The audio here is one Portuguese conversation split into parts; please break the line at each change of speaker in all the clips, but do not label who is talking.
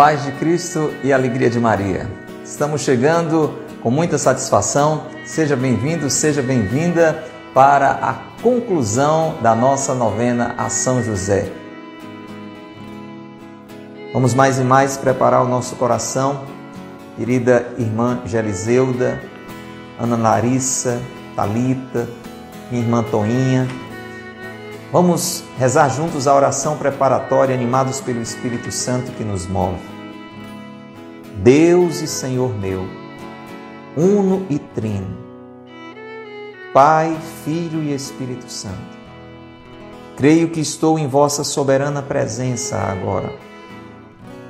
Paz de Cristo e a alegria de Maria. Estamos chegando com muita satisfação. Seja bem-vindo, seja bem-vinda para a conclusão da nossa novena a São José. Vamos mais e mais preparar o nosso coração, querida irmã Geliseuda, Ana Larissa, Talita, minha irmã Toinha, Vamos rezar juntos a oração preparatória, animados pelo Espírito Santo que nos move. Deus e Senhor meu, uno e trino, Pai, Filho e Espírito Santo, creio que estou em vossa soberana presença agora,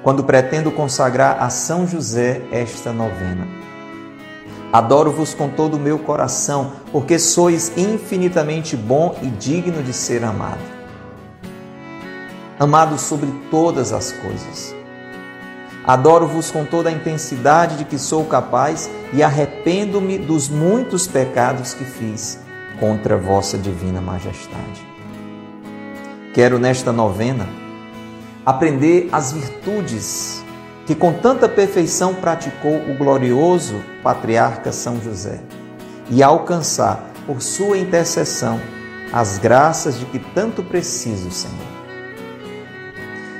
quando pretendo consagrar a São José esta novena Adoro-vos com todo o meu coração, porque sois infinitamente bom e digno de ser amado. Amado sobre todas as coisas. Adoro-vos com toda a intensidade de que sou capaz e arrependo-me dos muitos pecados que fiz contra vossa divina majestade. Quero nesta novena aprender as virtudes que com tanta perfeição praticou o glorioso patriarca São José, e alcançar, por sua intercessão, as graças de que tanto preciso, Senhor.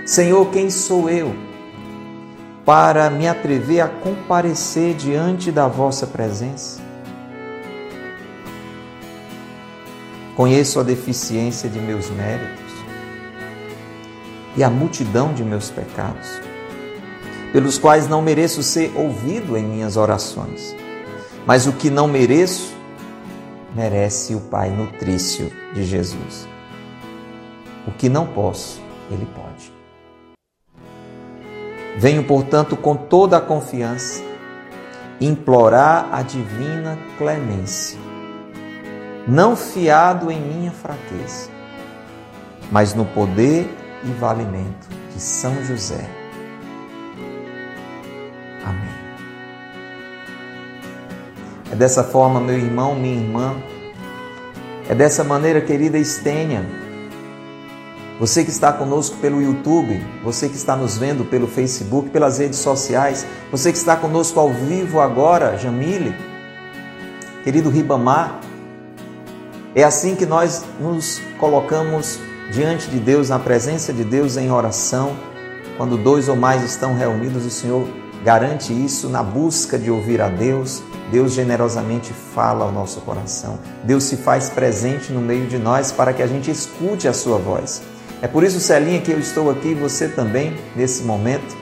Senhor, quem sou eu para me atrever a comparecer diante da vossa presença? Conheço a deficiência de meus méritos e a multidão de meus pecados pelos quais não mereço ser ouvido em minhas orações. Mas o que não mereço, merece o Pai nutrício de Jesus. O que não posso, Ele pode. Venho, portanto, com toda a confiança, implorar a divina clemência, não fiado em minha fraqueza, mas no poder e valimento de São José Amém. É dessa forma, meu irmão, minha irmã, é dessa maneira, querida Estênia, você que está conosco pelo YouTube, você que está nos vendo pelo Facebook, pelas redes sociais, você que está conosco ao vivo agora, Jamile, querido Ribamar, é assim que nós nos colocamos diante de Deus, na presença de Deus em oração. Quando dois ou mais estão reunidos, o Senhor garante isso na busca de ouvir a Deus. Deus generosamente fala ao nosso coração. Deus se faz presente no meio de nós para que a gente escute a sua voz. É por isso, Celinha, que eu estou aqui, você também, nesse momento,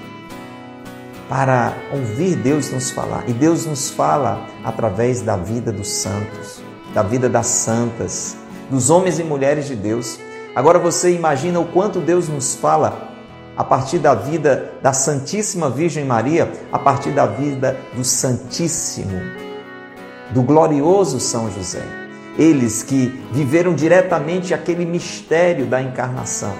para ouvir Deus nos falar. E Deus nos fala através da vida dos santos, da vida das santas, dos homens e mulheres de Deus. Agora você imagina o quanto Deus nos fala a partir da vida da Santíssima Virgem Maria, a partir da vida do Santíssimo, do glorioso São José. Eles que viveram diretamente aquele mistério da encarnação.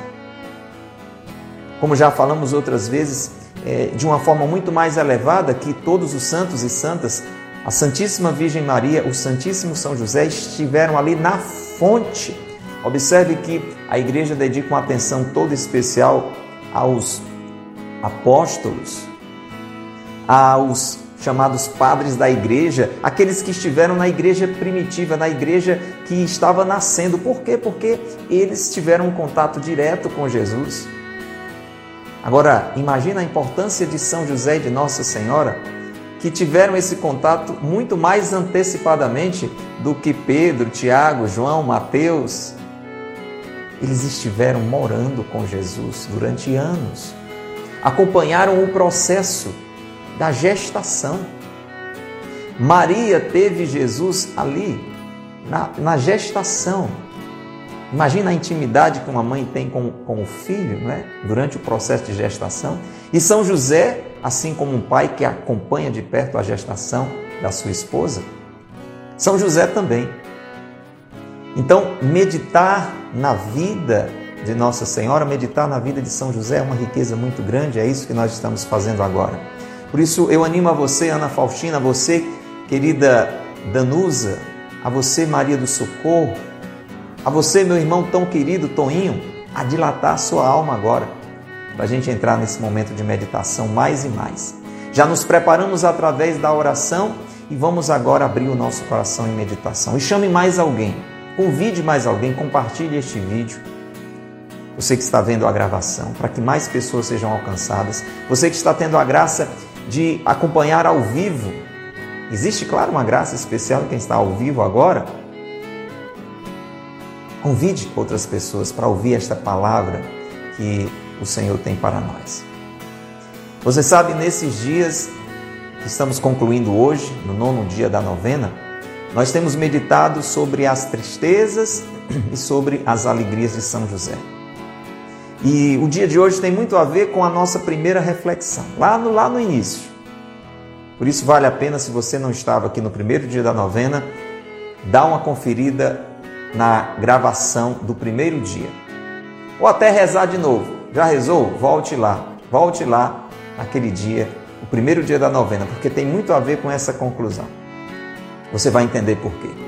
Como já falamos outras vezes, é, de uma forma muito mais elevada que todos os santos e santas, a Santíssima Virgem Maria, o Santíssimo São José estiveram ali na fonte. Observe que a igreja dedica uma atenção toda especial aos apóstolos, aos chamados padres da igreja, aqueles que estiveram na igreja primitiva, na igreja que estava nascendo. Por quê? Porque eles tiveram um contato direto com Jesus. Agora, imagina a importância de São José e de Nossa Senhora, que tiveram esse contato muito mais antecipadamente do que Pedro, Tiago, João, Mateus, eles estiveram morando com Jesus durante anos, acompanharam o processo da gestação. Maria teve Jesus ali, na, na gestação. Imagina a intimidade que uma mãe tem com, com o filho, não é? Durante o processo de gestação. E São José, assim como um pai que acompanha de perto a gestação da sua esposa, São José também então, meditar na vida de Nossa Senhora, meditar na vida de São José é uma riqueza muito grande, é isso que nós estamos fazendo agora. Por isso, eu animo a você, Ana Faustina, a você, querida Danusa, a você, Maria do Socorro, a você, meu irmão tão querido Toninho, a dilatar a sua alma agora. para a gente entrar nesse momento de meditação mais e mais. Já nos preparamos através da oração e vamos agora abrir o nosso coração em meditação. E chame mais alguém, convide mais alguém, compartilhe este vídeo. Você que está vendo a gravação, para que mais pessoas sejam alcançadas. Você que está tendo a graça de acompanhar ao vivo. Existe, claro, uma graça especial quem está ao vivo agora. Convide outras pessoas para ouvir esta palavra que o Senhor tem para nós. Você sabe, nesses dias que estamos concluindo hoje, no nono dia da novena, nós temos meditado sobre as tristezas e sobre as alegrias de São José. E o dia de hoje tem muito a ver com a nossa primeira reflexão, lá no, lá no início. Por isso vale a pena, se você não estava aqui no primeiro dia da novena, dar uma conferida na gravação do primeiro dia. Ou até rezar de novo. Já rezou? Volte lá. Volte lá naquele dia, o primeiro dia da novena, porque tem muito a ver com essa conclusão. Você vai entender por quê.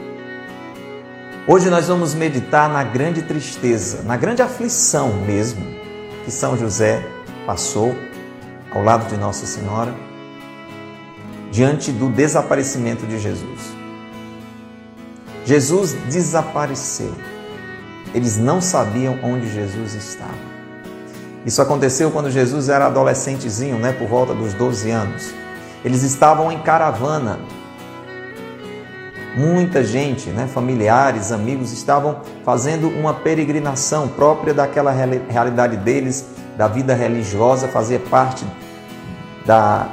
Hoje nós vamos meditar na grande tristeza, na grande aflição mesmo que São José passou ao lado de Nossa Senhora diante do desaparecimento de Jesus. Jesus desapareceu. Eles não sabiam onde Jesus estava. Isso aconteceu quando Jesus era adolescentezinho, né, por volta dos 12 anos. Eles estavam em caravana. Muita gente, né, familiares, amigos, estavam fazendo uma peregrinação própria daquela realidade deles, da vida religiosa, fazia parte da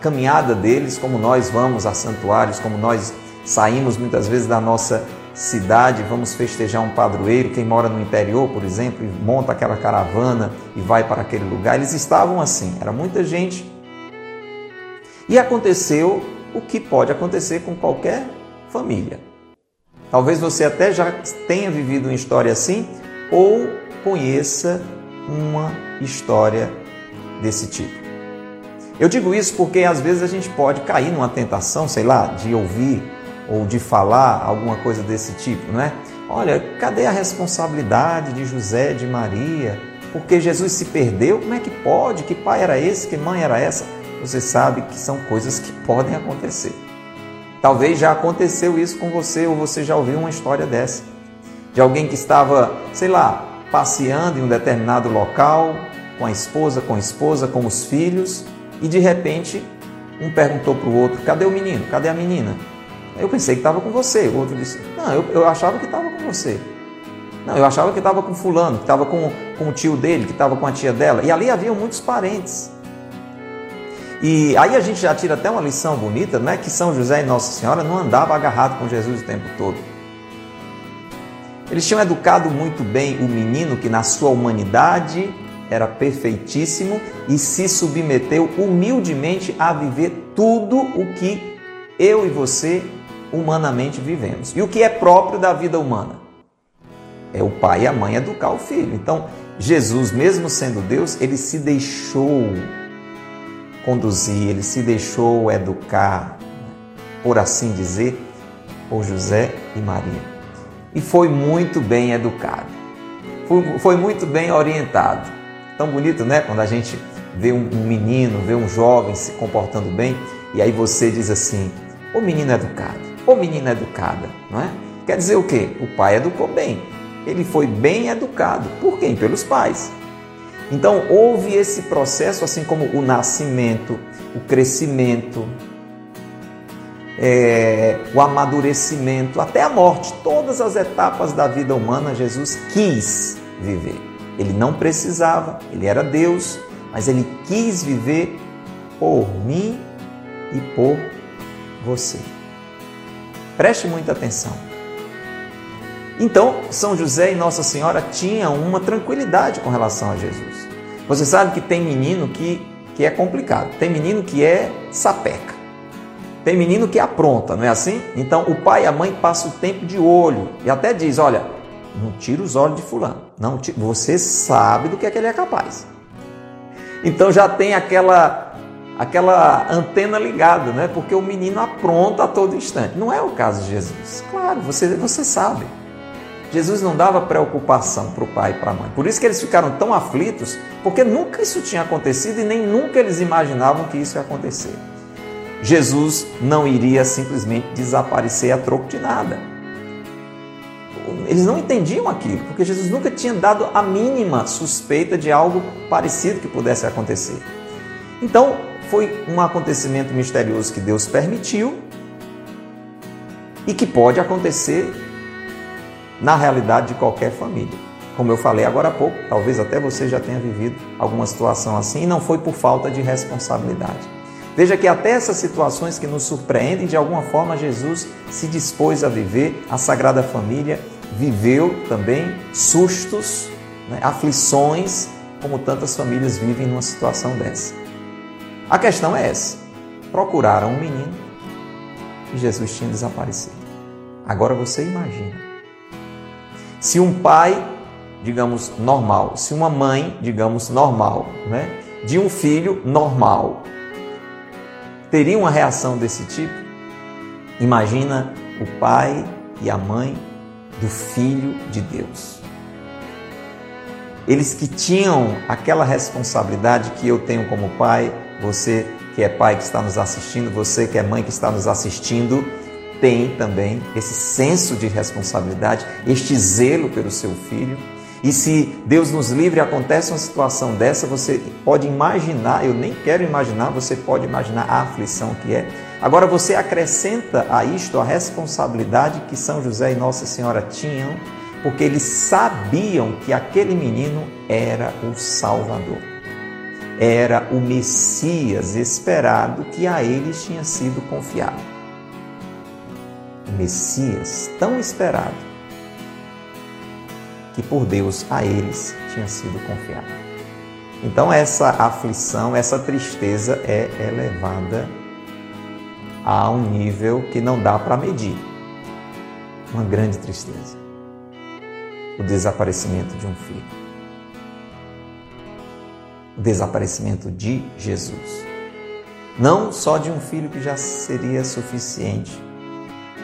caminhada deles, como nós vamos a santuários, como nós saímos muitas vezes da nossa cidade, vamos festejar um padroeiro, quem mora no interior, por exemplo, monta aquela caravana e vai para aquele lugar. Eles estavam assim, era muita gente. E aconteceu o que pode acontecer com qualquer família. Talvez você até já tenha vivido uma história assim ou conheça uma história desse tipo. Eu digo isso porque às vezes a gente pode cair numa tentação, sei lá, de ouvir ou de falar alguma coisa desse tipo, não é? Olha, cadê a responsabilidade de José, de Maria? Porque Jesus se perdeu? Como é que pode? Que pai era esse? Que mãe era essa? Você sabe que são coisas que podem acontecer. Talvez já aconteceu isso com você ou você já ouviu uma história dessa. De alguém que estava, sei lá, passeando em um determinado local, com a esposa, com a esposa, com os filhos, e de repente um perguntou para o outro: cadê o menino? Cadê a menina? Eu pensei que estava com você. O outro disse: Não, eu, eu achava que estava com você. Não, eu achava que estava com fulano, que estava com, com o tio dele, que estava com a tia dela. E ali haviam muitos parentes. E aí a gente já tira até uma lição bonita, né? Que São José e Nossa Senhora não andavam agarrado com Jesus o tempo todo. Eles tinham educado muito bem o menino que na sua humanidade era perfeitíssimo e se submeteu humildemente a viver tudo o que eu e você humanamente vivemos. E o que é próprio da vida humana? É o pai e a mãe educar o filho. Então, Jesus, mesmo sendo Deus, ele se deixou conduzir, ele se deixou educar, por assim dizer, por José e Maria. E foi muito bem educado, foi, foi muito bem orientado. Tão bonito, né? Quando a gente vê um, um menino, vê um jovem se comportando bem, e aí você diz assim: o menino educado ou menina educada, não é? Quer dizer o quê? O pai educou bem. Ele foi bem educado. Por quem? Pelos pais. Então houve esse processo, assim como o nascimento, o crescimento, é, o amadurecimento, até a morte, todas as etapas da vida humana, Jesus quis viver. Ele não precisava, ele era Deus, mas ele quis viver por mim e por você. Preste muita atenção. Então, São José e Nossa Senhora tinham uma tranquilidade com relação a Jesus. Você sabe que tem menino que, que é complicado, tem menino que é sapeca, tem menino que apronta, não é assim? Então, o pai e a mãe passam o tempo de olho e até diz: olha, não tira os olhos de fulano, não, você sabe do que é que ele é capaz. Então já tem aquela aquela antena ligada, né? Porque o menino apronta a todo instante. Não é o caso de Jesus. Claro, você, você sabe. Jesus não dava preocupação para o pai e para a mãe. Por isso que eles ficaram tão aflitos, porque nunca isso tinha acontecido e nem nunca eles imaginavam que isso ia acontecer. Jesus não iria simplesmente desaparecer a troco de nada. Eles não entendiam aquilo, porque Jesus nunca tinha dado a mínima suspeita de algo parecido que pudesse acontecer. Então, foi um acontecimento misterioso que Deus permitiu e que pode acontecer na realidade de qualquer família. Como eu falei agora há pouco, talvez até você já tenha vivido alguma situação assim e não foi por falta de responsabilidade. Veja que até essas situações que nos surpreendem, de alguma forma Jesus se dispôs a viver, a Sagrada Família viveu também sustos, né, aflições, como tantas famílias vivem numa situação dessa. A questão é essa: procuraram um menino e Jesus tinha desaparecido. Agora você imagina se um pai, digamos, normal, se uma mãe, digamos, normal, né, de um filho normal, teria uma reação desse tipo? Imagina o pai e a mãe do filho de Deus. Eles que tinham aquela responsabilidade que eu tenho como pai, você que é pai que está nos assistindo, você que é mãe que está nos assistindo, tem também esse senso de responsabilidade, este zelo pelo seu filho. E se Deus nos livre acontece uma situação dessa, você pode imaginar, eu nem quero imaginar, você pode imaginar a aflição que é. Agora você acrescenta a isto a responsabilidade que São José e Nossa Senhora tinham, porque eles sabiam que aquele menino era o Salvador. Era o Messias esperado que a eles tinha sido confiado. Messias tão esperado que por Deus a eles tinha sido confiado. Então essa aflição, essa tristeza é elevada a um nível que não dá para medir. Uma grande tristeza. O desaparecimento de um filho. O desaparecimento de Jesus. Não só de um filho que já seria suficiente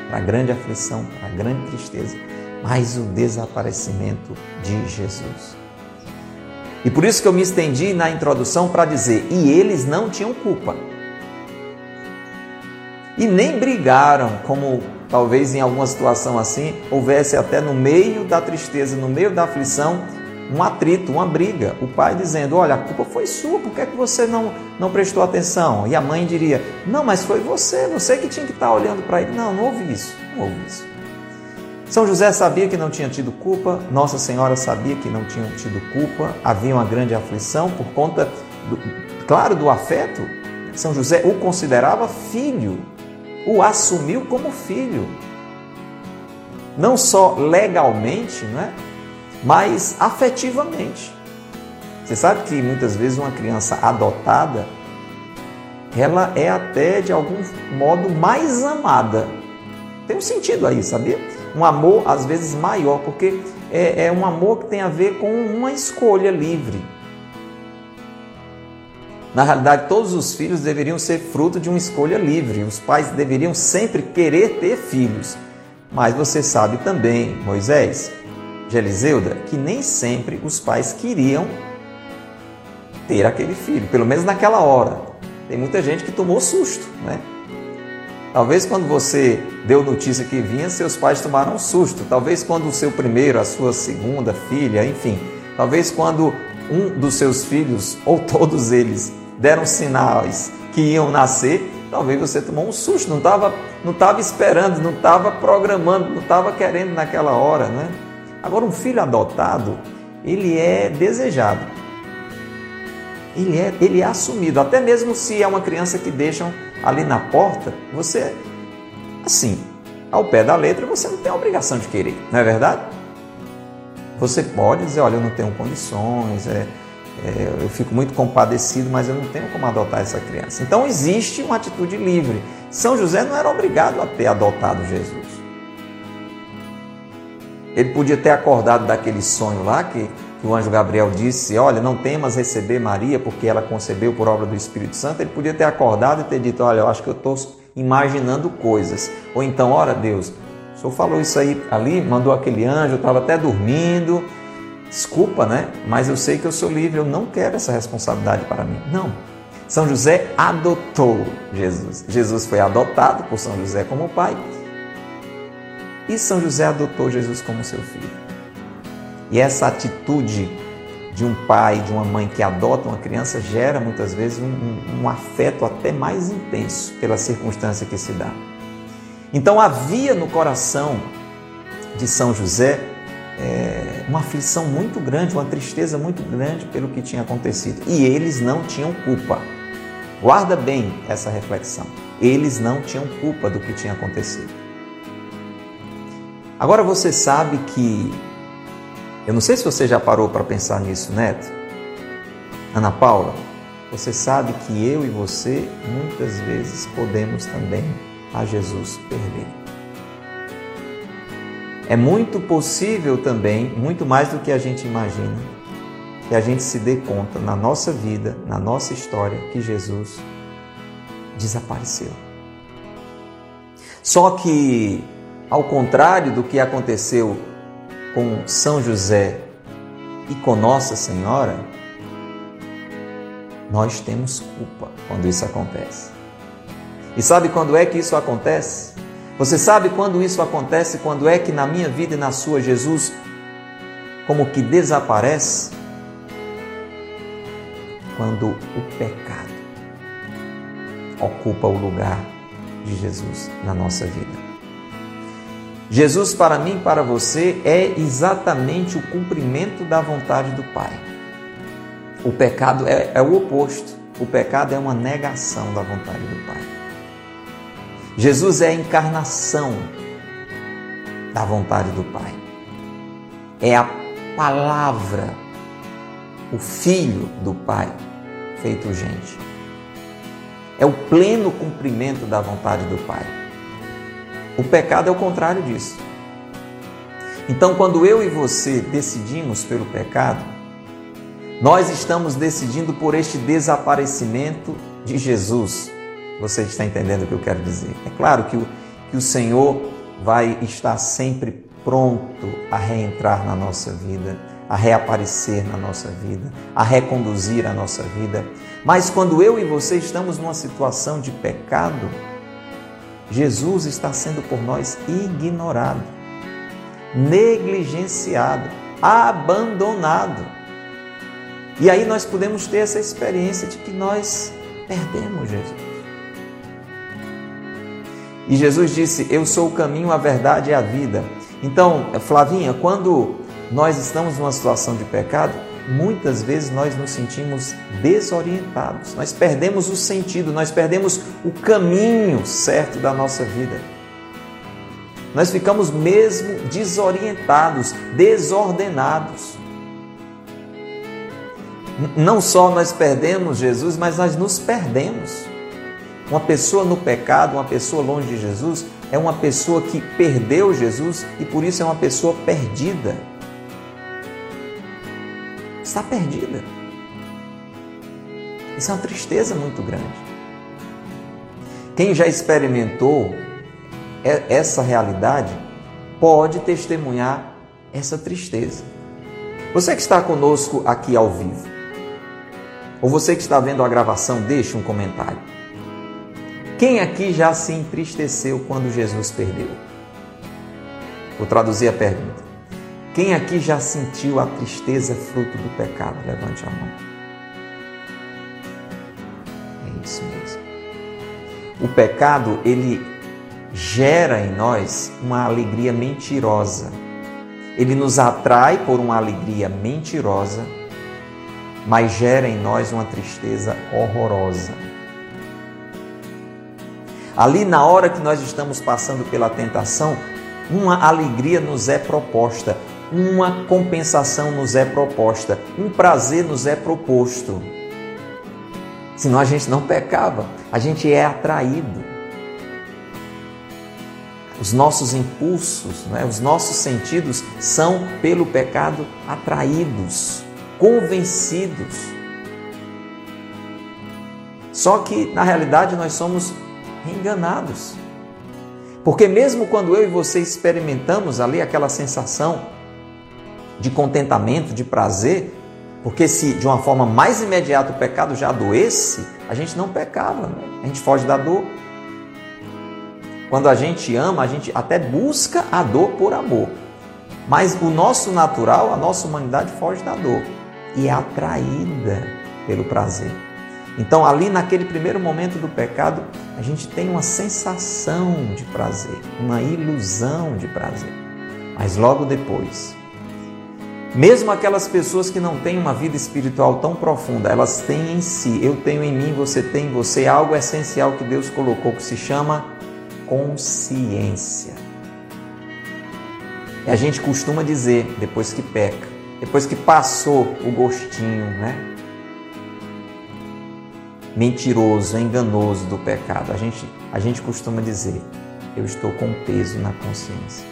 para a grande aflição, para a grande tristeza, mas o desaparecimento de Jesus. E por isso que eu me estendi na introdução para dizer: e eles não tinham culpa. E nem brigaram, como talvez em alguma situação assim houvesse até no meio da tristeza, no meio da aflição, um atrito, uma briga. O pai dizendo: Olha, a culpa foi sua, por que, é que você não, não prestou atenção? E a mãe diria: Não, mas foi você, você que tinha que estar olhando para ele. Não, não houve isso, não houve isso. São José sabia que não tinha tido culpa, Nossa Senhora sabia que não tinha tido culpa, havia uma grande aflição por conta, do, claro, do afeto. São José o considerava filho, o assumiu como filho. Não só legalmente, não é? Mas afetivamente. Você sabe que muitas vezes uma criança adotada, ela é até de algum modo mais amada. Tem um sentido aí, sabia? Um amor às vezes maior, porque é, é um amor que tem a ver com uma escolha livre. Na realidade, todos os filhos deveriam ser fruto de uma escolha livre. Os pais deveriam sempre querer ter filhos. Mas você sabe também, Moisés, de Eliseuda que nem sempre os pais queriam ter aquele filho, pelo menos naquela hora. Tem muita gente que tomou susto, né? Talvez quando você deu notícia que vinha, seus pais tomaram um susto. Talvez quando o seu primeiro, a sua segunda filha, enfim. Talvez quando um dos seus filhos, ou todos eles, deram sinais que iam nascer, talvez você tomou um susto, não estava não tava esperando, não estava programando, não estava querendo naquela hora, né? Agora, um filho adotado, ele é desejado. Ele é, ele é assumido. Até mesmo se é uma criança que deixam ali na porta, você, assim, ao pé da letra, você não tem a obrigação de querer, não é verdade? Você pode dizer, olha, eu não tenho condições, é, é, eu fico muito compadecido, mas eu não tenho como adotar essa criança. Então existe uma atitude livre. São José não era obrigado a ter adotado Jesus. Ele podia ter acordado daquele sonho lá que, que o anjo Gabriel disse: Olha, não temas receber Maria, porque ela concebeu por obra do Espírito Santo. Ele podia ter acordado e ter dito: Olha, eu acho que eu estou imaginando coisas. Ou então, ora, Deus, o senhor falou isso aí ali, mandou aquele anjo, eu estava até dormindo. Desculpa, né? Mas eu sei que eu sou livre, eu não quero essa responsabilidade para mim. Não. São José adotou Jesus. Jesus foi adotado por São José como pai. E São José adotou Jesus como seu filho. E essa atitude de um pai, de uma mãe que adota uma criança, gera muitas vezes um, um, afeto até mais intenso pela circunstância que se dá. Então havia no coração de São José é, uma aflição muito grande, uma tristeza muito grande pelo que tinha acontecido. E eles não tinham culpa. Guarda bem essa reflexão. Eles não tinham culpa do que tinha acontecido. Agora você sabe que eu não sei se você já parou para pensar nisso, Neto. Ana Paula, você sabe que eu e você muitas vezes podemos também a Jesus perder. É muito possível também, muito mais do que a gente imagina, que a gente se dê conta na nossa vida, na nossa história, que Jesus desapareceu. Só que, ao contrário do que aconteceu com São José e com Nossa Senhora, nós temos culpa quando isso acontece. E sabe quando é que isso acontece? Você sabe quando isso acontece? Quando é que na minha vida e na sua Jesus como que desaparece? Quando o pecado ocupa o lugar de Jesus na nossa vida. Jesus, para mim e para você, é exatamente o cumprimento da vontade do Pai. O pecado é, é, o oposto. O pecado é uma negação da vontade do Pai. Jesus é a encarnação da vontade do Pai. É a palavra, o Filho do Pai, feito gente. É o pleno cumprimento da vontade do Pai. O pecado é o contrário disso. Então, quando eu e você decidimos pelo pecado, nós estamos decidindo por este desaparecimento de Jesus. Você está entendendo o que eu quero dizer? É claro que o, que o Senhor vai estar sempre pronto a reentrar na nossa vida, a reaparecer na nossa vida, a reconduzir a nossa vida. Mas quando eu e você estamos numa situação de pecado, Jesus está sendo por nós ignorado, negligenciado, abandonado. E aí nós podemos ter essa experiência de que nós perdemos Jesus. E Jesus disse: Eu sou o caminho, a verdade e a vida. Então, Flavinha, quando nós estamos numa situação de pecado, muitas vezes nós nos sentimos desorientados, nós perdemos o sentido, nós perdemos o caminho certo da nossa vida. Nós ficamos mesmo desorientados, desordenados. Não só nós perdemos Jesus, mas nós nos perdemos. Uma pessoa no pecado, uma pessoa longe de Jesus, é uma pessoa que perdeu Jesus e por isso é uma pessoa perdida está perdida. Isso é uma tristeza muito grande. Quem já experimentou essa realidade pode testemunhar essa tristeza. Você que está conosco aqui ao vivo, ou você que está vendo a gravação, deixe um comentário. Quem aqui já se entristeceu quando Jesus perdeu? Vou traduzir a pergunta. Quem aqui já sentiu a tristeza fruto do pecado? Levante a mão. É isso mesmo. O pecado, ele gera em nós uma alegria mentirosa. Ele nos atrai por uma alegria mentirosa, mas gera em nós uma tristeza horrorosa. Ali, na hora que nós estamos passando pela tentação, uma alegria nos é proposta, uma compensação nos é proposta, um prazer nos é proposto. Senão a gente não pecava, a gente é atraído. Os nossos impulsos, né, os nossos sentidos são, pelo pecado, atraídos, convencidos. Só que, na realidade, nós somos enganados. Porque mesmo quando eu e você experimentamos ali aquela sensação de contentamento, de prazer, porque se de uma forma mais imediata o pecado já adoece, a gente não pecava, né? a gente foge da dor. Quando a gente ama, a gente até busca a dor por amor. Mas o nosso natural, a nossa humanidade foge da dor e é atraída pelo prazer. Então, ali naquele primeiro momento do pecado, a gente tem uma sensação de prazer, uma ilusão de prazer. Mas logo depois, mesmo aquelas pessoas que não têm uma vida espiritual tão profunda, elas têm em si, eu tenho em mim, você tem em você, algo essencial que Deus colocou que se chama consciência. E a gente costuma dizer, depois que peca, depois que passou o gostinho, né? Mentiroso, enganoso do pecado, a gente, a gente costuma dizer, eu estou com peso na consciência.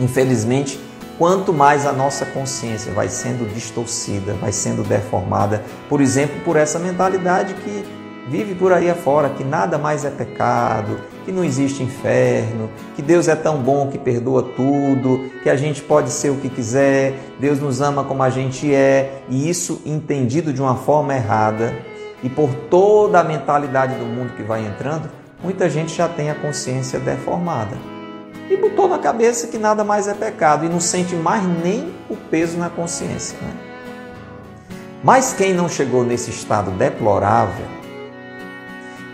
Infelizmente, quanto mais a nossa consciência vai sendo distorcida, vai sendo deformada, por exemplo, por essa mentalidade que vive por aí afora, que nada mais é pecado, que não existe inferno, que Deus é tão bom que perdoa tudo, que a gente pode ser o que quiser, Deus nos ama como a gente é, e isso entendido de uma forma errada e por toda a mentalidade do mundo que vai entrando, muita gente já tem a consciência deformada. E botou na cabeça que nada mais é pecado e não sente mais nem o peso na consciência. Né? Mas quem não chegou nesse estado deplorável,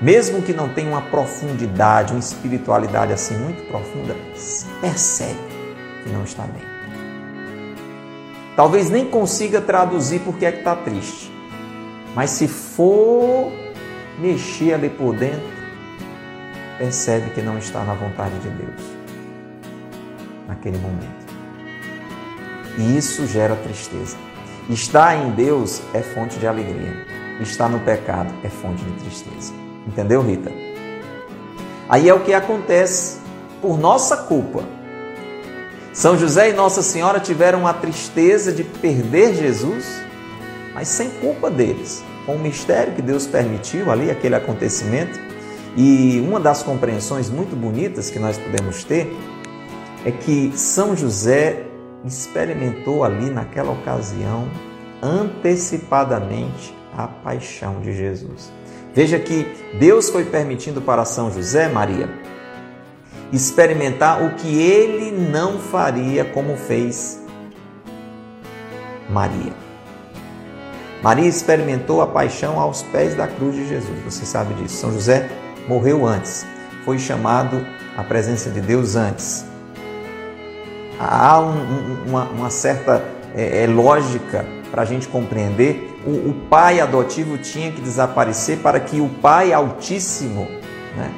mesmo que não tenha uma profundidade, uma espiritualidade assim muito profunda, percebe que não está bem. Talvez nem consiga traduzir porque é que está triste. Mas se for mexer ali por dentro, percebe que não está na vontade de Deus naquele momento. E isso gera tristeza. Estar em Deus é fonte de alegria. Estar no pecado é fonte de tristeza. Entendeu, Rita? Aí é o que acontece por nossa culpa. São José e Nossa Senhora tiveram a tristeza de perder Jesus, mas sem culpa deles, com o mistério que Deus permitiu ali, aquele acontecimento. E uma das compreensões muito bonitas que nós podemos ter é que São José experimentou ali naquela ocasião antecipadamente a paixão de Jesus. Veja que Deus foi permitindo para São José, Maria, experimentar o que ele não faria como fez Maria. Maria experimentou a paixão aos pés da cruz de Jesus, você sabe disso. São José morreu antes, foi chamado à presença de Deus antes. Há um, uma, uma, certa é, é, lógica para a gente compreender o, o pai adotivo tinha que desaparecer para que o pai altíssimo, né?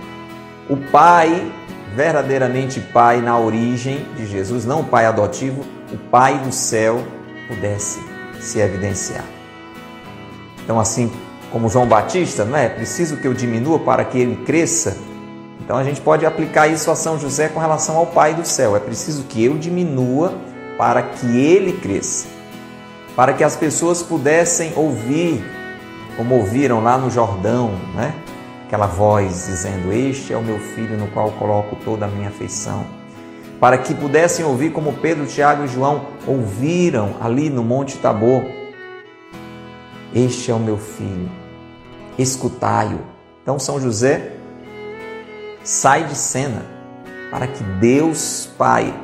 o pai verdadeiramente pai na origem de Jesus, não o pai adotivo, o pai do céu pudesse se evidenciar. Então, assim como João Batista, não é preciso que eu diminua para que ele cresça. Então, a gente pode aplicar isso a São José com relação ao Pai do céu. É preciso que eu diminua para que ele cresça para que as pessoas pudessem ouvir, como ouviram lá no Jordão, né? Aquela voz dizendo: Este é o meu filho no qual coloco toda a minha afeição. Para que pudessem ouvir, como Pedro, Tiago e João ouviram ali no Monte Tabor: Este é o meu filho, escutai-o. Então, São José sai de cena para que Deus Pai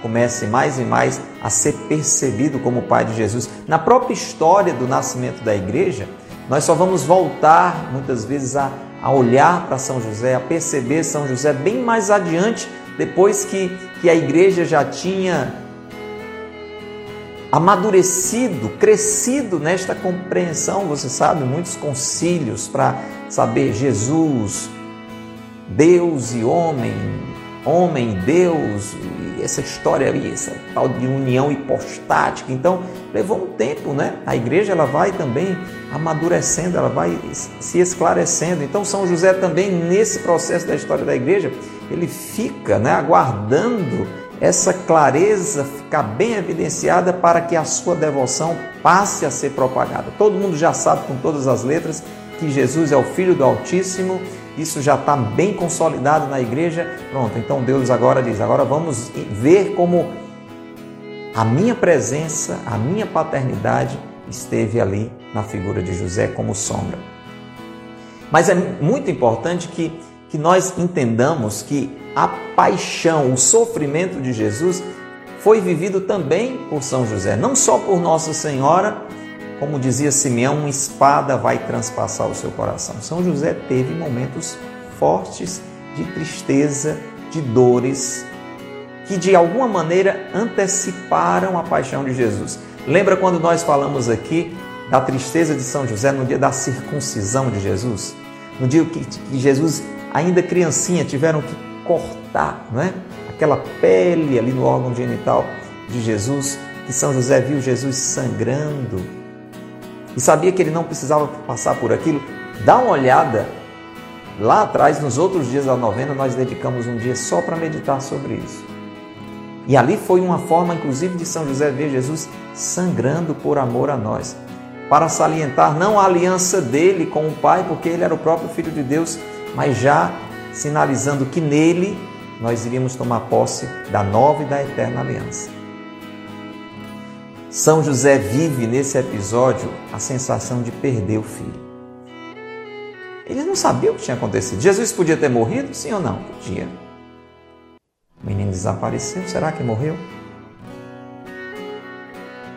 comece mais e mais a ser percebido como Pai de Jesus. Na própria história do nascimento da igreja, nós só vamos voltar muitas vezes a, a olhar para São José, a perceber São José bem mais adiante, depois que, que a igreja já tinha amadurecido, crescido nesta compreensão, você sabe, muitos concílios para saber Jesus, Deus e homem, homem e Deus, e essa história aí, essa tal de união hipostática. Então, levou um tempo, né? A igreja ela vai também amadurecendo, ela vai se esclarecendo. Então, São José também nesse processo da história da igreja, ele fica, né, aguardando essa clareza ficar bem evidenciada para que a sua devoção passe a ser propagada. Todo mundo já sabe com todas as letras que Jesus é o filho do Altíssimo isso já está bem consolidado na igreja. Pronto, então Deus agora diz: agora vamos ver como a minha presença, a minha paternidade esteve ali na figura de José como sombra. Mas é muito importante que, que nós entendamos que a paixão, o sofrimento de Jesus foi vivido também por São José, não só por Nossa Senhora, como dizia Simeão, uma espada vai transpassar o seu coração. São José teve momentos fortes de tristeza, de dores, que de alguma maneira anteciparam a paixão de Jesus. Lembra quando nós falamos aqui da tristeza de São José no dia da circuncisão de Jesus? No dia que, que Jesus, ainda criancinha, tiveram que cortar não é? aquela pele ali no órgão genital de Jesus, que São José viu Jesus sangrando e sabia que ele não precisava passar por aquilo. Dá uma olhada lá atrás, nos outros dias da novena, nós dedicamos um dia só para meditar sobre isso. E ali foi uma forma, inclusive, de São José ver Jesus sangrando por amor a nós, para salientar não a aliança dele com o Pai, porque ele era o próprio Filho de Deus, mas já sinalizando que nele nós iríamos tomar posse da nova e da eterna aliança. São José vive nesse episódio a sensação de perder o filho. Ele não sabia o que tinha acontecido. Jesus podia ter morrido, sim ou não? Podia. O menino desapareceu, será que morreu?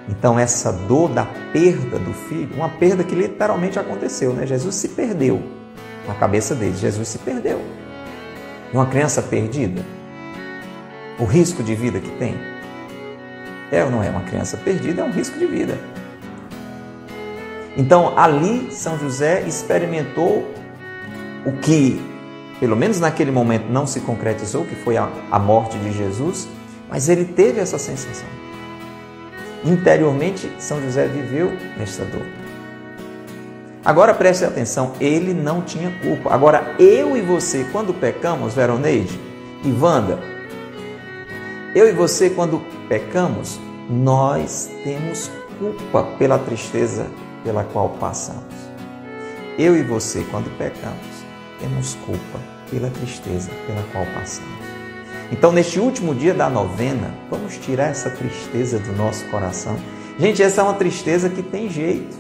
Então, essa dor da perda do filho, uma perda que literalmente aconteceu, né? Jesus se perdeu na cabeça dele, Jesus se perdeu. Uma criança perdida, o risco de vida que tem, é ou não é? Uma criança perdida é um risco de vida. Então, ali, São José experimentou o que pelo menos naquele momento não se concretizou, que foi a, a morte de Jesus, mas ele teve essa sensação. Interiormente, São José viveu esta dor. Agora preste atenção, ele não tinha culpa. Agora, eu e você, quando pecamos, Veroneide e Wanda, eu e você, quando pecamos, nós temos culpa pela tristeza pela qual passamos. Eu e você, quando pecamos, temos culpa pela tristeza pela qual passamos. Então, neste último dia da novena, vamos tirar essa tristeza do nosso coração. Gente, essa é uma tristeza que tem jeito.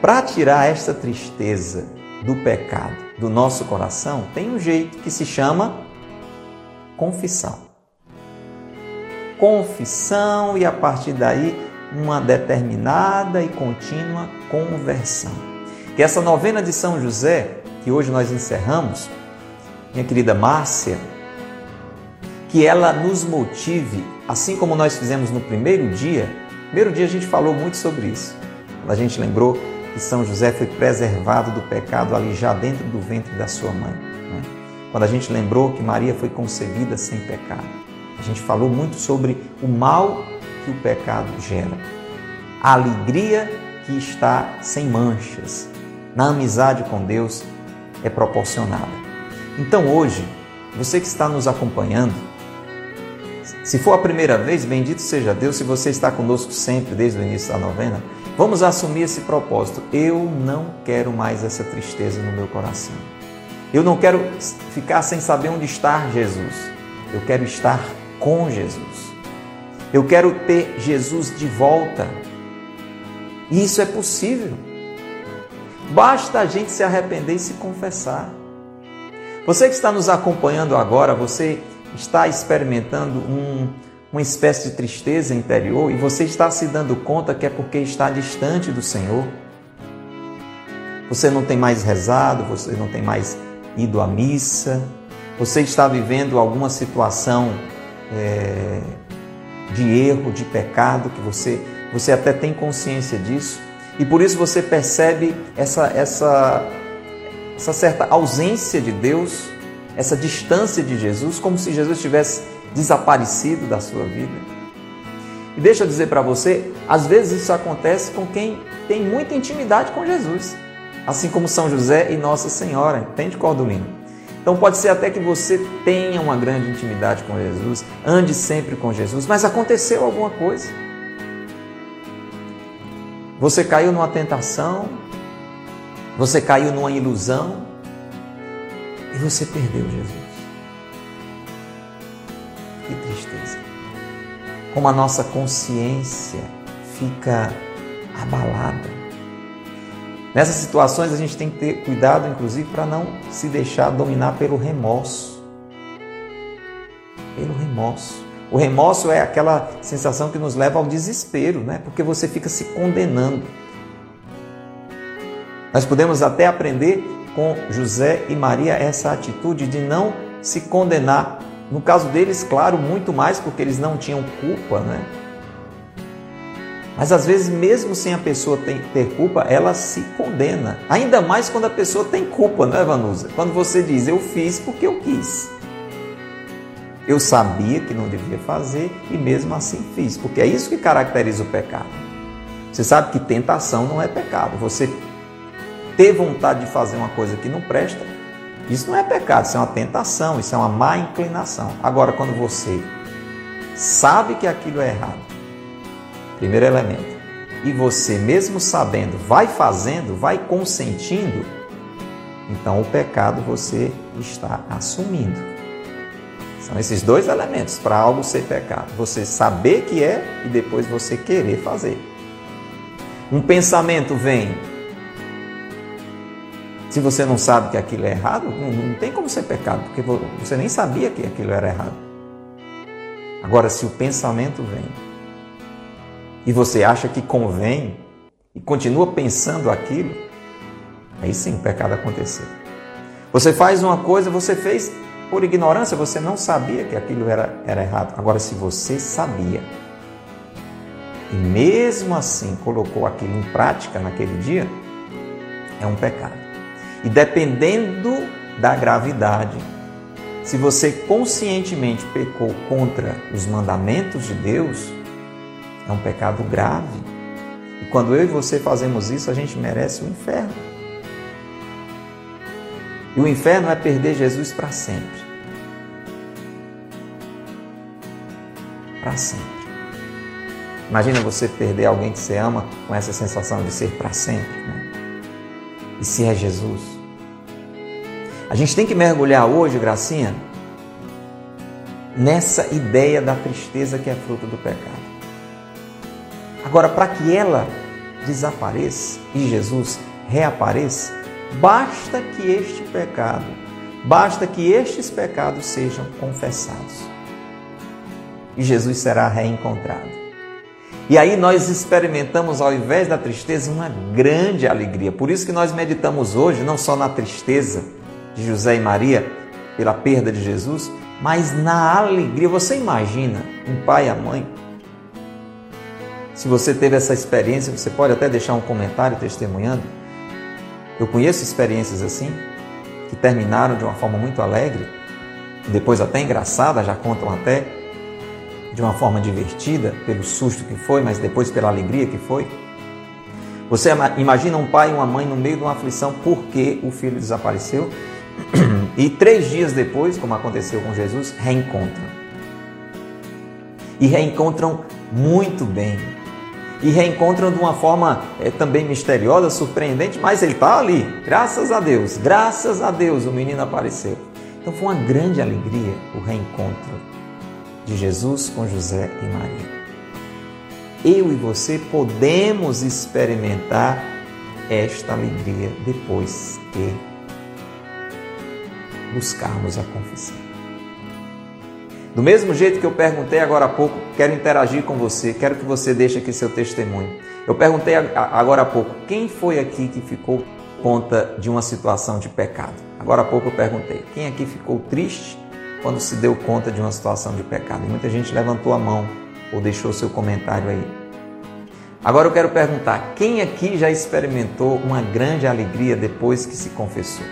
Para tirar esta tristeza do pecado do nosso coração, tem um jeito que se chama confissão. Confissão e a partir daí uma determinada e contínua conversão. Que essa novena de São José, que hoje nós encerramos, minha querida Márcia, que ela nos motive, assim como nós fizemos no primeiro dia. Primeiro dia a gente falou muito sobre isso. A gente lembrou que São José foi preservado do pecado ali já dentro do ventre da sua mãe. Quando a gente lembrou que Maria foi concebida sem pecado. A gente falou muito sobre o mal que o pecado gera. A alegria que está sem manchas, na amizade com Deus é proporcionada. Então hoje, você que está nos acompanhando, se for a primeira vez, bendito seja Deus, se você está conosco sempre desde o início da novena, vamos assumir esse propósito. Eu não quero mais essa tristeza no meu coração. Eu não quero ficar sem saber onde está Jesus. Eu quero estar com Jesus. Eu quero ter Jesus de volta. E isso é possível. Basta a gente se arrepender e se confessar. Você que está nos acompanhando agora, você está experimentando um, uma espécie de tristeza interior e você está se dando conta que é porque está distante do Senhor. Você não tem mais rezado, você não tem mais ido à missa, você está vivendo alguma situação é, de erro, de pecado, que você, você até tem consciência disso, e por isso você percebe essa, essa, essa certa ausência de Deus, essa distância de Jesus, como se Jesus tivesse desaparecido da sua vida. E deixa eu dizer para você, às vezes isso acontece com quem tem muita intimidade com Jesus, assim como São José e Nossa Senhora, entende, Cordulino? Então pode ser até que você tenha uma grande intimidade com Jesus, ande sempre com Jesus, mas aconteceu alguma coisa. Você caiu numa tentação, Você caiu numa ilusão e você perdeu Jesus. Que tristeza. Como a nossa consciência fica abalada. Nessas situações a gente tem que ter cuidado, inclusive, para não se deixar dominar pelo remorso. Pelo remorso. O remorso é aquela sensação que nos leva ao desespero, né? Porque você fica se condenando. Nós podemos até aprender com José e Maria essa atitude de não se condenar. No caso deles, claro, muito mais porque eles não tinham culpa, né? Mas às vezes, mesmo sem a pessoa ter culpa, ela se condena. Ainda mais quando a pessoa tem culpa, não é, Vanusa? Quando você diz, eu fiz porque eu quis. Eu sabia que não devia fazer e mesmo assim fiz, porque é isso que caracteriza o pecado. Você sabe que tentação não é pecado. Você ter vontade de fazer uma coisa que não presta, isso não é pecado, isso é uma tentação, isso é uma má inclinação. Agora, quando você sabe que aquilo é errado, primeiro elemento, e você, mesmo sabendo, vai fazendo, vai consentindo, então o pecado você está assumindo. São esses dois elementos para algo ser pecado: você saber que é e depois você querer fazer. Um pensamento vem. Se você não sabe que aquilo é errado, não, não tem como ser pecado, porque você nem sabia que aquilo era errado. Agora, se o pensamento vem e você acha que convém e continua pensando aquilo, aí sim o pecado aconteceu. Você faz uma coisa, você fez por ignorância, você não sabia que aquilo era, era errado. Agora, se você sabia e mesmo assim colocou aquilo em prática naquele dia, é um pecado. E dependendo da gravidade, se você conscientemente pecou contra os mandamentos de Deus, é um pecado grave. E quando eu e você fazemos isso, a gente merece o inferno. E o inferno é perder Jesus para sempre. Para sempre. Imagina você perder alguém que você ama com essa sensação de ser para sempre. Né? E se é Jesus? A gente tem que mergulhar hoje, Gracinha, nessa ideia da tristeza que é fruto do pecado. Agora, para que ela desapareça e Jesus reapareça, Basta que este pecado, basta que estes pecados sejam confessados. E Jesus será reencontrado. E aí nós experimentamos, ao invés da tristeza, uma grande alegria. Por isso que nós meditamos hoje não só na tristeza de José e Maria pela perda de Jesus, mas na alegria. Você imagina um pai e a mãe? Se você teve essa experiência, você pode até deixar um comentário testemunhando eu conheço experiências assim, que terminaram de uma forma muito alegre, depois até engraçada, já contam até, de uma forma divertida, pelo susto que foi, mas depois pela alegria que foi. Você imagina um pai e uma mãe no meio de uma aflição porque o filho desapareceu e três dias depois, como aconteceu com Jesus, reencontram. E reencontram muito bem, e reencontram de uma forma é, também misteriosa, surpreendente, mas ele está ali. Graças a Deus, graças a Deus o menino apareceu. Então foi uma grande alegria o reencontro de Jesus com José e Maria. Eu e você podemos experimentar esta alegria depois que buscarmos a confissão. Do mesmo jeito que eu perguntei agora há pouco, quero interagir com você, quero que você deixe aqui seu testemunho. Eu perguntei agora há pouco, quem foi aqui que ficou conta de uma situação de pecado? Agora há pouco eu perguntei, quem aqui ficou triste quando se deu conta de uma situação de pecado? E muita gente levantou a mão ou deixou seu comentário aí. Agora eu quero perguntar, quem aqui já experimentou uma grande alegria depois que se confessou?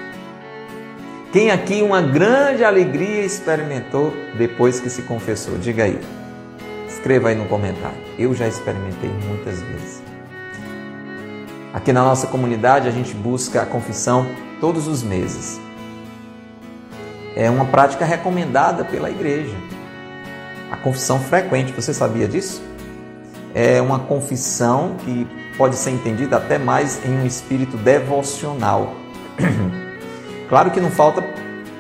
Quem aqui uma grande alegria experimentou depois que se confessou? Diga aí. Escreva aí no comentário. Eu já experimentei muitas vezes. Aqui na nossa comunidade a gente busca a confissão todos os meses. É uma prática recomendada pela igreja. A confissão frequente, você sabia disso? é uma confissão que pode ser entendida até mais em um espírito devocional. claro que não falta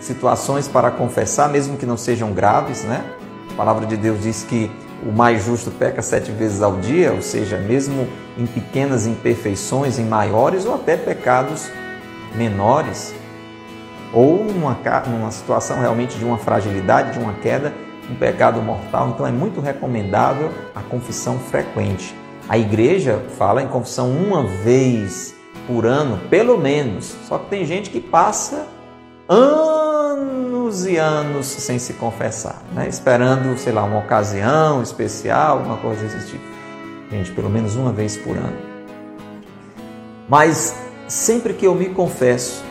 situações para confessar, mesmo que não sejam graves, né? A palavra de Deus diz que o mais justo peca sete vezes ao dia, ou seja, mesmo em pequenas imperfeições, em maiores ou até pecados menores, ou numa, numa situação realmente de uma fragilidade, de uma queda, um pecado mortal. Então é muito recomendável a confissão frequente. A igreja fala em confissão uma vez por ano, pelo menos. Só que tem gente que passa anos e anos sem se confessar, né? esperando, sei lá, uma ocasião especial, uma coisa desse tipo. Gente, pelo menos uma vez por ano. Mas sempre que eu me confesso,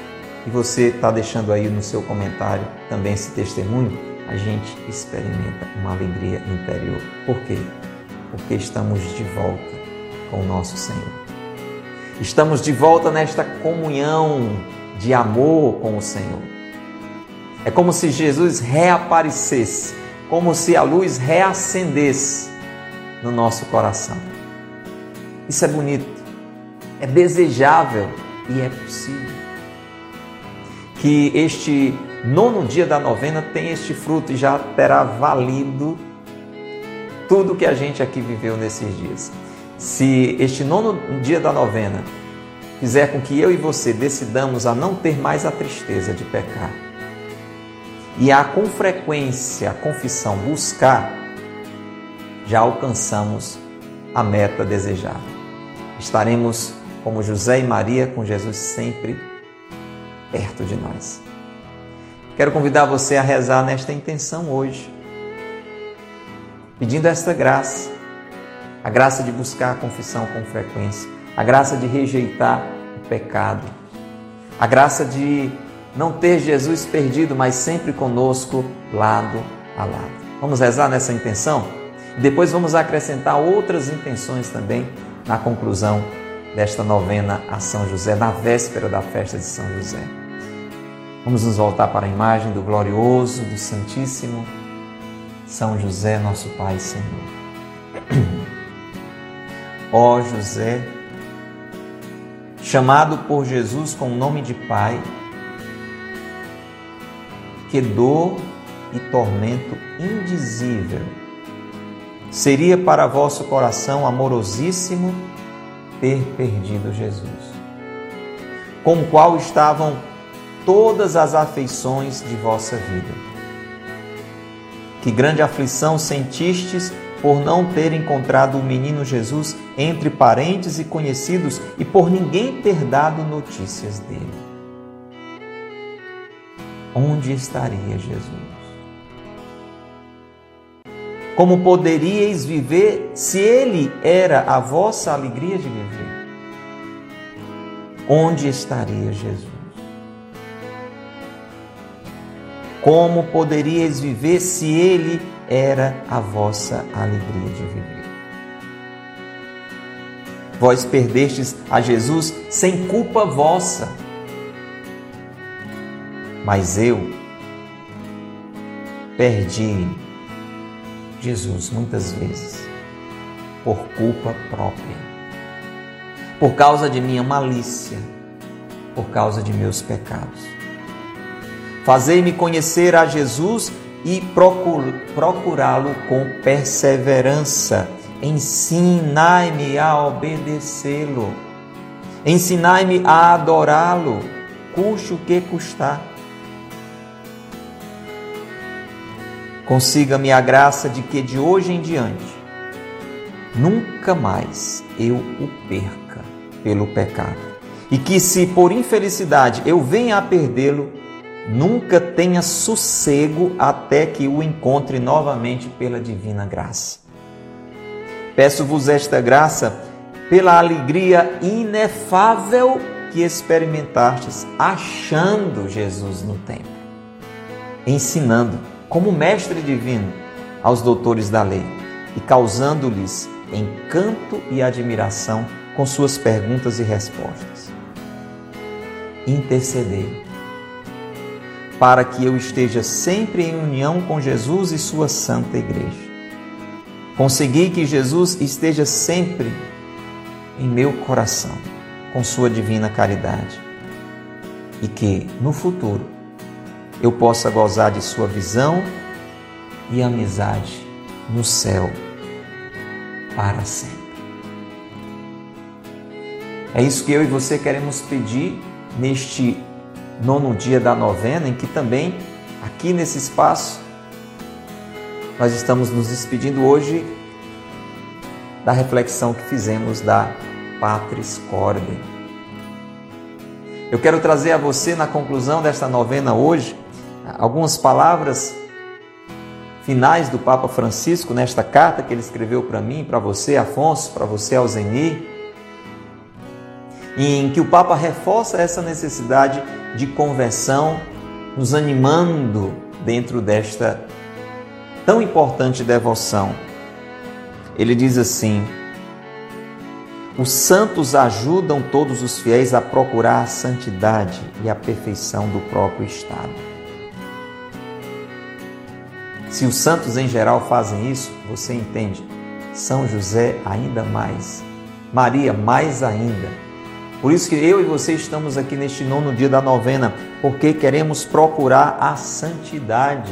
e você está deixando aí no seu comentário também esse testemunho, a gente experimenta uma alegria interior. Por quê? Porque estamos de volta com o nosso Senhor. Estamos de volta nesta comunhão de amor com o Senhor. É como se Jesus reaparecesse, como se a luz reacendesse no nosso coração. Isso é bonito, é desejável e é possível. Que este nono dia da novena tenha este fruto e já terá valido tudo que a gente aqui viveu nesses dias. Se este nono dia da novena fizer com que eu e você decidamos a não ter mais a tristeza de pecar e a com frequência a confissão buscar, já alcançamos a meta desejada. Estaremos como José e Maria com Jesus sempre perto de nós. Quero convidar você a rezar nesta intenção hoje, pedindo esta graça, a graça de buscar a confissão com frequência, a graça de rejeitar o pecado, a graça de não ter Jesus perdido, mas sempre conosco, lado a lado. Vamos rezar nessa intenção? Depois vamos acrescentar outras intenções também na conclusão desta novena a São José, na véspera da festa de São José. Vamos nos voltar para a imagem do glorioso, do Santíssimo São José, nosso Pai Senhor. Ó José, chamado por Jesus com o nome de Pai, que dor e tormento indizível seria para vosso coração amorosíssimo ter perdido Jesus, com o qual estavam todas as afeições de vossa vida. Que grande aflição sentistes por não ter encontrado o menino Jesus entre parentes e conhecidos e por ninguém ter dado notícias dele. Onde estaria Jesus? Como poderíeis viver se ele era a vossa alegria de viver? Onde estaria Jesus? Como poderíeis viver se ele era a vossa alegria de viver. Vós perdestes a Jesus sem culpa vossa, mas eu perdi Jesus muitas vezes por culpa própria, por causa de minha malícia, por causa de meus pecados. Fazei-me conhecer a Jesus e procurá-lo com perseverança. Ensinai-me a obedecê-lo. Ensinai-me a adorá-lo, custe o que custar. Consiga-me a graça de que de hoje em diante nunca mais eu o perca pelo pecado. E que se por infelicidade eu venha a perdê-lo, nunca tenha sossego até que o encontre novamente pela divina graça. Peço-vos esta graça pela alegria inefável que experimentastes achando Jesus no templo, ensinando como mestre divino aos doutores da lei e causando-lhes encanto e admiração com suas perguntas e respostas. Intercedei para que eu esteja sempre em união com Jesus e sua santa igreja. Consegui que Jesus esteja sempre em meu coração, com Sua divina caridade, e que no futuro eu possa gozar de Sua visão e amizade no céu para sempre. É isso que eu e você queremos pedir neste nono dia da novena, em que também, aqui nesse espaço, nós estamos nos despedindo hoje da reflexão que fizemos da Patris Corde. Eu quero trazer a você, na conclusão desta novena hoje, algumas palavras finais do Papa Francisco nesta carta que ele escreveu para mim, para você, Afonso, para você, Alzenir em que o Papa reforça essa necessidade de conversão, nos animando dentro desta tão importante devoção. Ele diz assim: Os santos ajudam todos os fiéis a procurar a santidade e a perfeição do próprio estado. Se os santos em geral fazem isso, você entende, São José ainda mais, Maria mais ainda por isso que eu e você estamos aqui neste nono dia da novena, porque queremos procurar a santidade.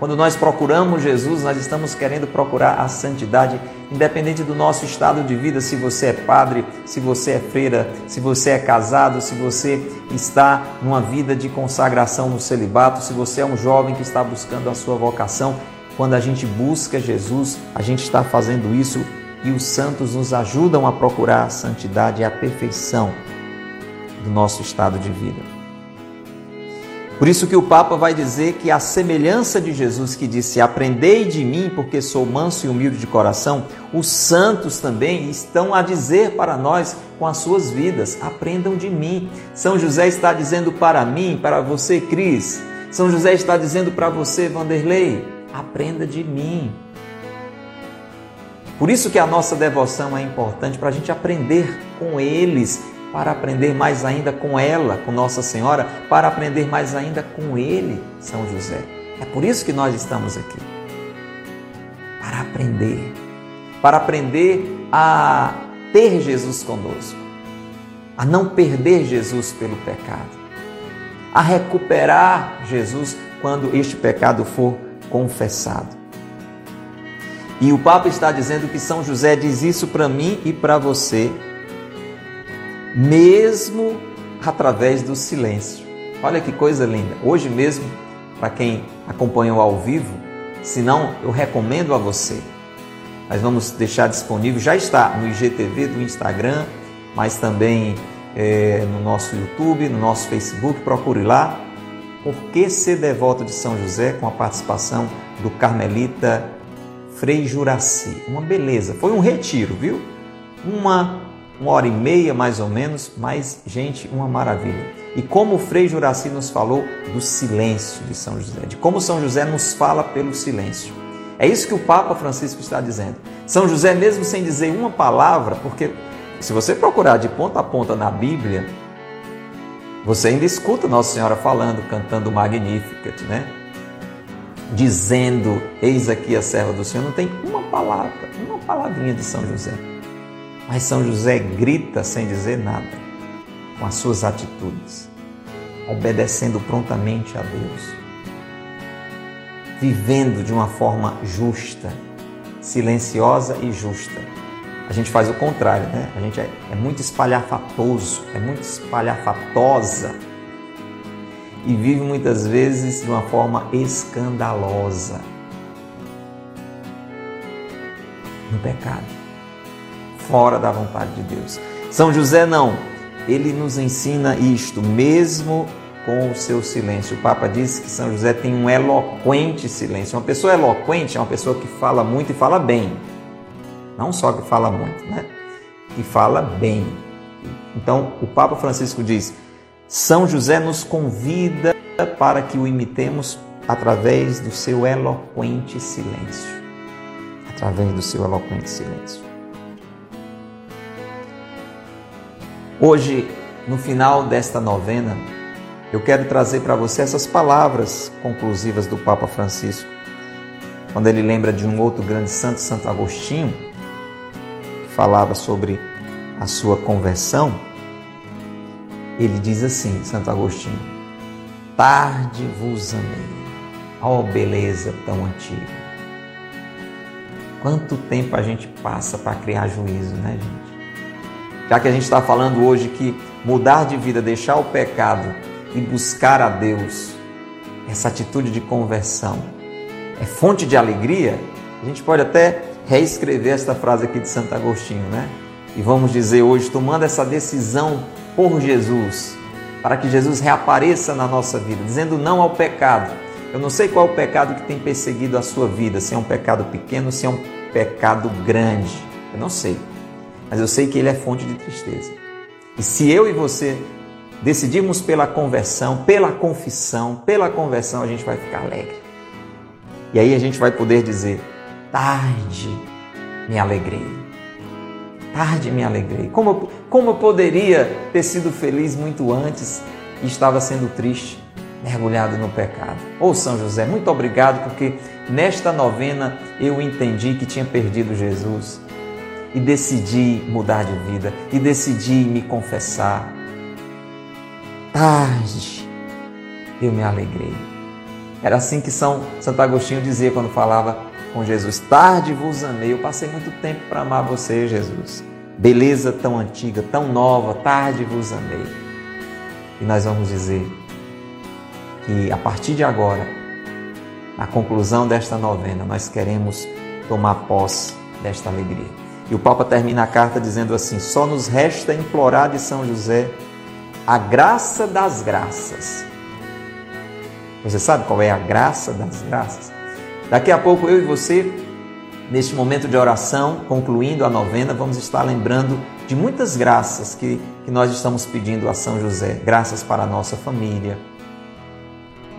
Quando nós procuramos Jesus, nós estamos querendo procurar a santidade, independente do nosso estado de vida, se você é padre, se você é freira, se você é casado, se você está numa vida de consagração no celibato, se você é um jovem que está buscando a sua vocação. Quando a gente busca Jesus, a gente está fazendo isso e os santos nos ajudam a procurar a santidade e a perfeição do nosso estado de vida. Por isso que o Papa vai dizer que a semelhança de Jesus que disse: "Aprendei de mim, porque sou manso e humilde de coração", os santos também estão a dizer para nós com as suas vidas: "Aprendam de mim". São José está dizendo para mim, para você, Cris. São José está dizendo para você, Vanderlei: "Aprenda de mim". Por isso que a nossa devoção é importante para a gente aprender com eles, para aprender mais ainda com ela, com Nossa Senhora, para aprender mais ainda com ele, São José. É por isso que nós estamos aqui. Para aprender. Para aprender a ter Jesus conosco. A não perder Jesus pelo pecado. A recuperar Jesus quando este pecado for confessado. E o Papa está dizendo que São José diz isso para mim e para você, mesmo através do silêncio. Olha que coisa linda. Hoje mesmo, para quem acompanhou ao vivo, se não, eu recomendo a você. Nós vamos deixar disponível, já está no IGTV do Instagram, mas também é, no nosso YouTube, no nosso Facebook, procure lá. Por que ser devoto de São José com a participação do Carmelita Frei Juraci. Uma beleza. Foi um retiro, viu? Uma, uma hora e meia mais ou menos, mas, gente, uma maravilha. E como o Frei Juraci nos falou do silêncio de São José, de como São José nos fala pelo silêncio. É isso que o Papa Francisco está dizendo. São José, mesmo sem dizer uma palavra, porque se você procurar de ponta a ponta na Bíblia, você ainda escuta Nossa Senhora falando, cantando Magnificat, né? Dizendo: Eis aqui a serva do Senhor, não tem uma palavra, uma palavrinha de São José. Mas São José grita sem dizer nada, com as suas atitudes, obedecendo prontamente a Deus, vivendo de uma forma justa, silenciosa e justa. A gente faz o contrário, né? A gente é, é muito espalhafatoso, é muito espalhafatosa e vive muitas vezes de uma forma escandalosa no pecado, fora da vontade de Deus. São José não, ele nos ensina isto, mesmo com o seu silêncio. O Papa diz que São José tem um eloquente silêncio. Uma pessoa eloquente é uma pessoa que fala muito e fala bem. Não só que fala muito, né? Que fala bem. Então, o Papa Francisco diz: são José nos convida para que o imitemos através do seu eloquente silêncio. Através do seu eloquente silêncio. Hoje, no final desta novena, eu quero trazer para você essas palavras conclusivas do Papa Francisco, quando ele lembra de um outro grande santo, Santo Agostinho, que falava sobre a sua conversão, ele diz assim, Santo Agostinho: Tarde vos amei, ó oh, beleza tão antiga. Quanto tempo a gente passa para criar juízo, né, gente? Já que a gente está falando hoje que mudar de vida, deixar o pecado e buscar a Deus, essa atitude de conversão é fonte de alegria, a gente pode até reescrever esta frase aqui de Santo Agostinho, né? E vamos dizer hoje, tomando essa decisão por Jesus, para que Jesus reapareça na nossa vida, dizendo não ao pecado. Eu não sei qual é o pecado que tem perseguido a sua vida, se é um pecado pequeno, se é um pecado grande. Eu não sei. Mas eu sei que ele é fonte de tristeza. E se eu e você decidirmos pela conversão, pela confissão, pela conversão, a gente vai ficar alegre. E aí a gente vai poder dizer: tarde me alegrei. Tarde me alegrei. Como, como eu poderia ter sido feliz muito antes e estava sendo triste, mergulhado no pecado? Ô oh, São José, muito obrigado porque nesta novena eu entendi que tinha perdido Jesus e decidi mudar de vida e decidi me confessar. Tarde eu me alegrei. Era assim que São Santo Agostinho dizia quando falava com Jesus: Tarde vos amei, eu passei muito tempo para amar você, Jesus. Beleza tão antiga, tão nova, tarde vos amei. E nós vamos dizer que a partir de agora, na conclusão desta novena, nós queremos tomar posse desta alegria. E o Papa termina a carta dizendo assim: Só nos resta implorar de São José a graça das graças você sabe qual é a graça das graças? Daqui a pouco eu e você, neste momento de oração, concluindo a novena, vamos estar lembrando de muitas graças que, que nós estamos pedindo a São José. Graças para a nossa família,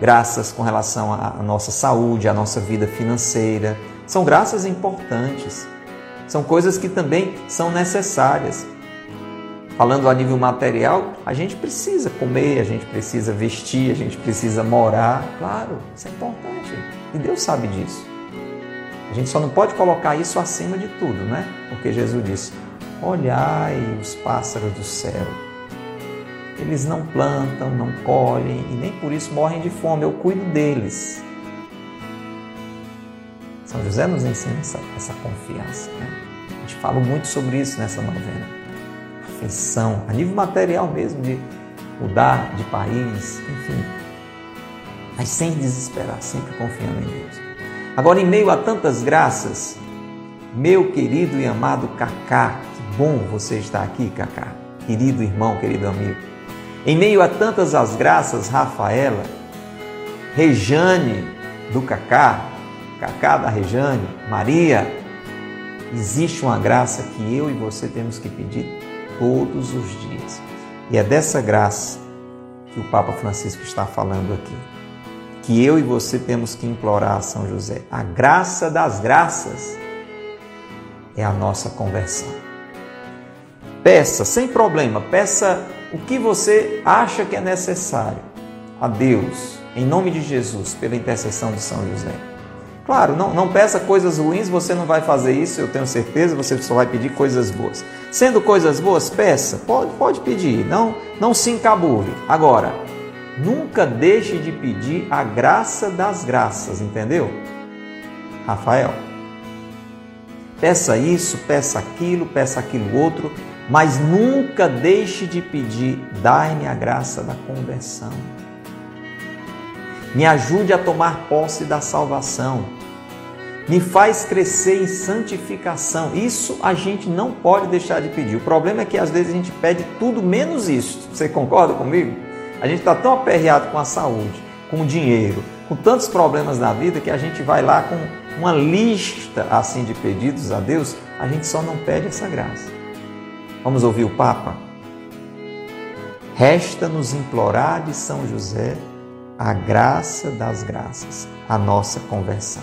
graças com relação à nossa saúde, à nossa vida financeira. São graças importantes. São coisas que também são necessárias. Falando a nível material, a gente precisa comer, a gente precisa vestir, a gente precisa morar. Claro, isso é importante. E Deus sabe disso. A gente só não pode colocar isso acima de tudo, né? Porque Jesus disse: Olhai os pássaros do céu. Eles não plantam, não colhem e nem por isso morrem de fome. Eu cuido deles. São José nos ensina essa, essa confiança. Né? A gente fala muito sobre isso nessa novena aflição, a nível material mesmo, de mudar de país, enfim. Mas sem desesperar, sempre confiando em Deus. Agora, em meio a tantas graças, meu querido e amado Cacá, que bom você estar aqui, Cacá, querido irmão, querido amigo. Em meio a tantas as graças, Rafaela, Rejane do Cacá, Cacá da Rejane, Maria, existe uma graça que eu e você temos que pedir todos os dias. E é dessa graça que o Papa Francisco está falando aqui. Que eu e você temos que implorar a São José. A graça das graças é a nossa conversão. Peça, sem problema, peça o que você acha que é necessário a Deus, em nome de Jesus, pela intercessão de São José. Claro, não, não peça coisas ruins, você não vai fazer isso, eu tenho certeza, você só vai pedir coisas boas. Sendo coisas boas, peça, pode, pode pedir, não, não se encabule. Agora, nunca deixe de pedir a graça das graças, entendeu? Rafael, peça isso, peça aquilo, peça aquilo outro, mas nunca deixe de pedir, dai-me a graça da conversão. Me ajude a tomar posse da salvação. Me faz crescer em santificação. Isso a gente não pode deixar de pedir. O problema é que às vezes a gente pede tudo menos isso. Você concorda comigo? A gente está tão aperreado com a saúde, com o dinheiro, com tantos problemas na vida que a gente vai lá com uma lista assim de pedidos a Deus, a gente só não pede essa graça. Vamos ouvir o Papa? Resta-nos implorar de São José a graça das graças, a nossa conversão.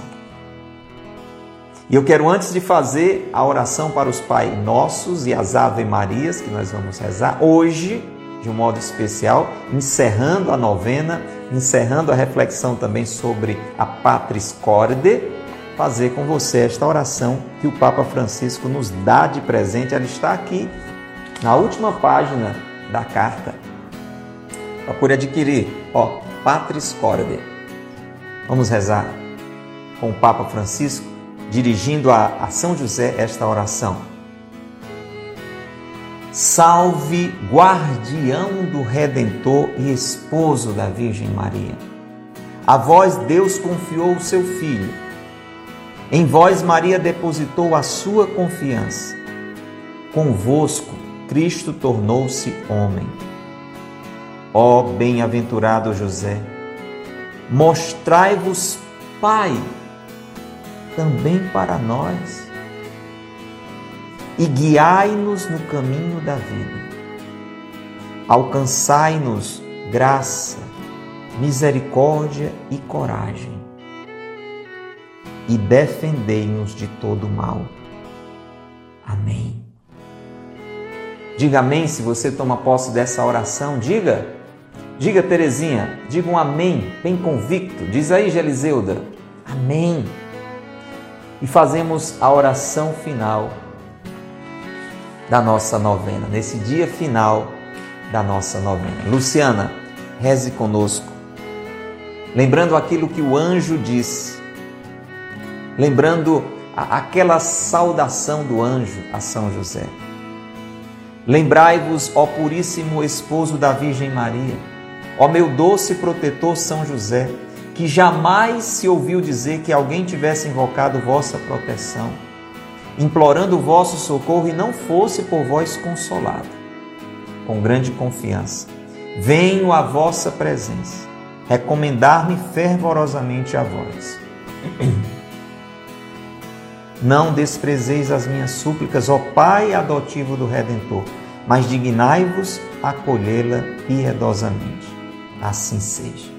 E eu quero, antes de fazer a oração para os Pai Nossos e as Ave Marias, que nós vamos rezar hoje, de um modo especial, encerrando a novena, encerrando a reflexão também sobre a Patris Corde, fazer com você esta oração que o Papa Francisco nos dá de presente. Ela está aqui na última página da carta poder adquirir, ó, Patris Corde. Vamos rezar com o Papa Francisco dirigindo a, a São José esta oração. Salve, guardião do Redentor e esposo da Virgem Maria. A vós Deus confiou o seu Filho. Em vós Maria depositou a sua confiança. Convosco Cristo tornou-se homem. Ó bem-aventurado José, mostrai-vos Pai também para nós e guiai-nos no caminho da vida. Alcançai-nos graça, misericórdia e coragem e defendei-nos de todo mal. Amém. Diga amém se você toma posse dessa oração. Diga, diga Terezinha, diga um amém, bem convicto. Diz aí, Geliseuda, amém. E fazemos a oração final da nossa novena, nesse dia final da nossa novena. Luciana, reze conosco, lembrando aquilo que o anjo disse, lembrando aquela saudação do anjo a São José. Lembrai-vos, ó Puríssimo Esposo da Virgem Maria, ó meu doce protetor São José, que jamais se ouviu dizer que alguém tivesse invocado vossa proteção, implorando o vosso socorro e não fosse por vós consolado. Com grande confiança, venho à vossa presença, recomendar-me fervorosamente a vós. Não desprezeis as minhas súplicas, ó Pai adotivo do Redentor, mas dignai-vos acolhê-la piedosamente. Assim seja.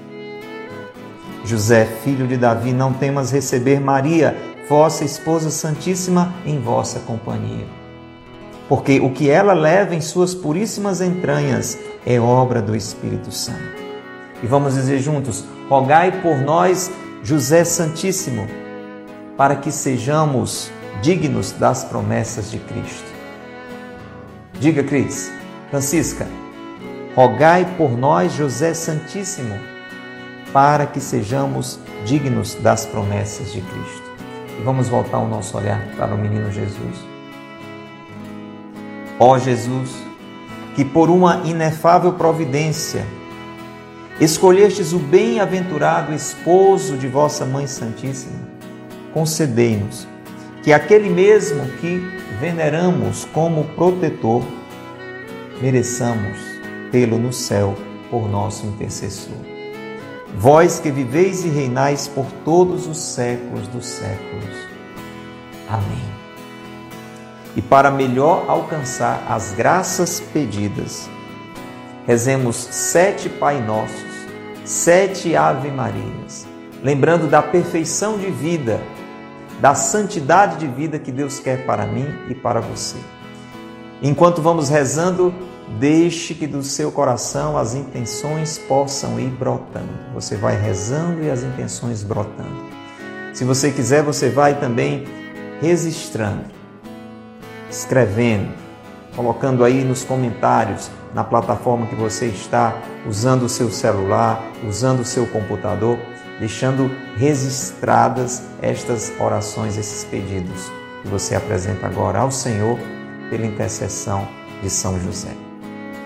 José, filho de Davi, não temas receber Maria, vossa esposa santíssima, em vossa companhia. Porque o que ela leva em suas puríssimas entranhas é obra do Espírito Santo. E vamos dizer juntos: rogai por nós, José Santíssimo, para que sejamos dignos das promessas de Cristo. Diga, Cris, Francisca, rogai por nós, José Santíssimo, para que sejamos dignos das promessas de Cristo. E vamos voltar o nosso olhar para o menino Jesus. Ó Jesus, que por uma inefável providência escolhestes o bem-aventurado esposo de vossa Mãe Santíssima, concedei-nos que aquele mesmo que veneramos como protetor, mereçamos tê-lo no céu por nosso intercessor. Vós que viveis e reinais por todos os séculos dos séculos. Amém. E para melhor alcançar as graças pedidas, rezemos sete Pai Nossos, sete Ave Marias, lembrando da perfeição de vida da santidade de vida que Deus quer para mim e para você. Enquanto vamos rezando, deixe que do seu coração as intenções possam ir brotando. Você vai rezando e as intenções brotando. Se você quiser, você vai também registrando, escrevendo, colocando aí nos comentários na plataforma que você está, usando o seu celular, usando o seu computador deixando registradas estas orações, esses pedidos que você apresenta agora ao Senhor pela intercessão de São José.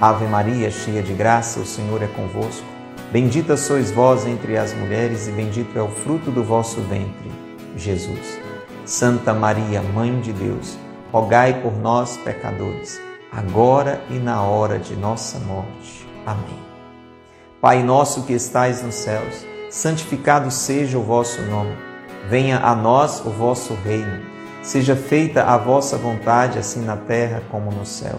Ave Maria, cheia de graça, o Senhor é convosco. Bendita sois vós entre as mulheres, e bendito é o fruto do vosso ventre, Jesus. Santa Maria, Mãe de Deus, rogai por nós, pecadores, agora e na hora de nossa morte. Amém. Pai nosso que estais nos céus, santificado seja o vosso nome. Venha a nós o vosso reino. Seja feita a vossa vontade, assim na terra como no céu.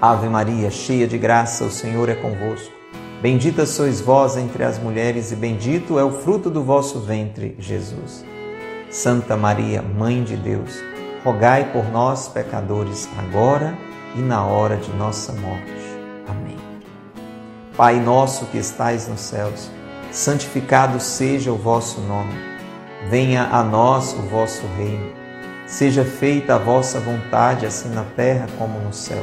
Ave Maria, cheia de graça, o Senhor é convosco. Bendita sois vós entre as mulheres, e bendito é o fruto do vosso ventre, Jesus. Santa Maria, Mãe de Deus, rogai por nós, pecadores, agora e na hora de nossa morte. Amém. Pai nosso que estais nos céus, santificado seja o vosso nome. Venha a nós o vosso reino. Seja feita a vossa vontade, assim na terra como no céu.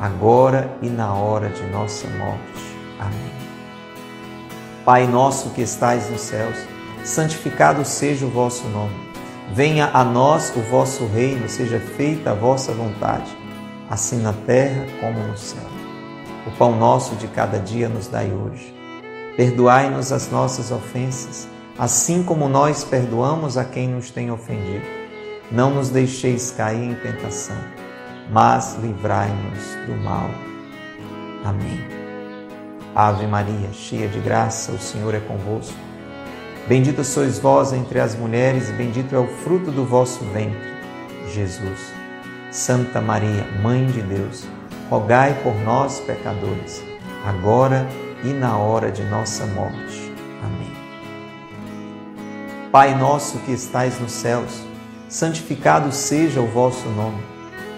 agora e na hora de nossa morte. Amém. Pai nosso que estais nos céus, santificado seja o vosso nome. Venha a nós o vosso reino, seja feita a vossa vontade, assim na terra como no céu. O pão nosso de cada dia nos dai hoje. Perdoai-nos as nossas ofensas, assim como nós perdoamos a quem nos tem ofendido. Não nos deixeis cair em tentação mas livrai-nos do mal. Amém. Ave Maria, cheia de graça, o Senhor é convosco. Bendita sois vós entre as mulheres, e bendito é o fruto do vosso ventre, Jesus. Santa Maria, Mãe de Deus, rogai por nós, pecadores, agora e na hora de nossa morte. Amém. Pai nosso que estais nos céus, santificado seja o vosso nome.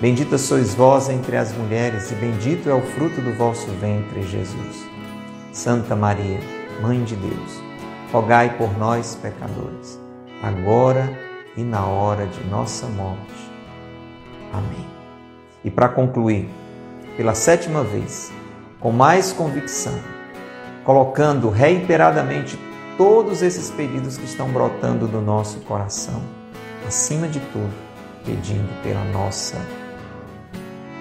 Bendita sois vós entre as mulheres, e bendito é o fruto do vosso ventre, Jesus. Santa Maria, Mãe de Deus, rogai por nós, pecadores, agora e na hora de nossa morte. Amém. E para concluir, pela sétima vez, com mais convicção, colocando reiteradamente todos esses pedidos que estão brotando do nosso coração, acima de tudo, pedindo pela nossa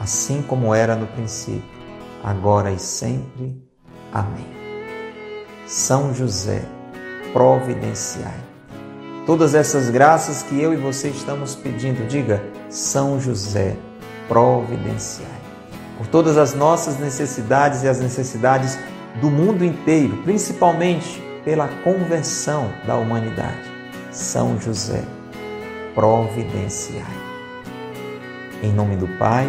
assim como era no princípio, agora e sempre. Amém. São José, providenciai. Todas essas graças que eu e você estamos pedindo, diga São José, providenciai. Por todas as nossas necessidades e as necessidades do mundo inteiro, principalmente pela conversão da humanidade. São José, providenciai. Em nome do Pai,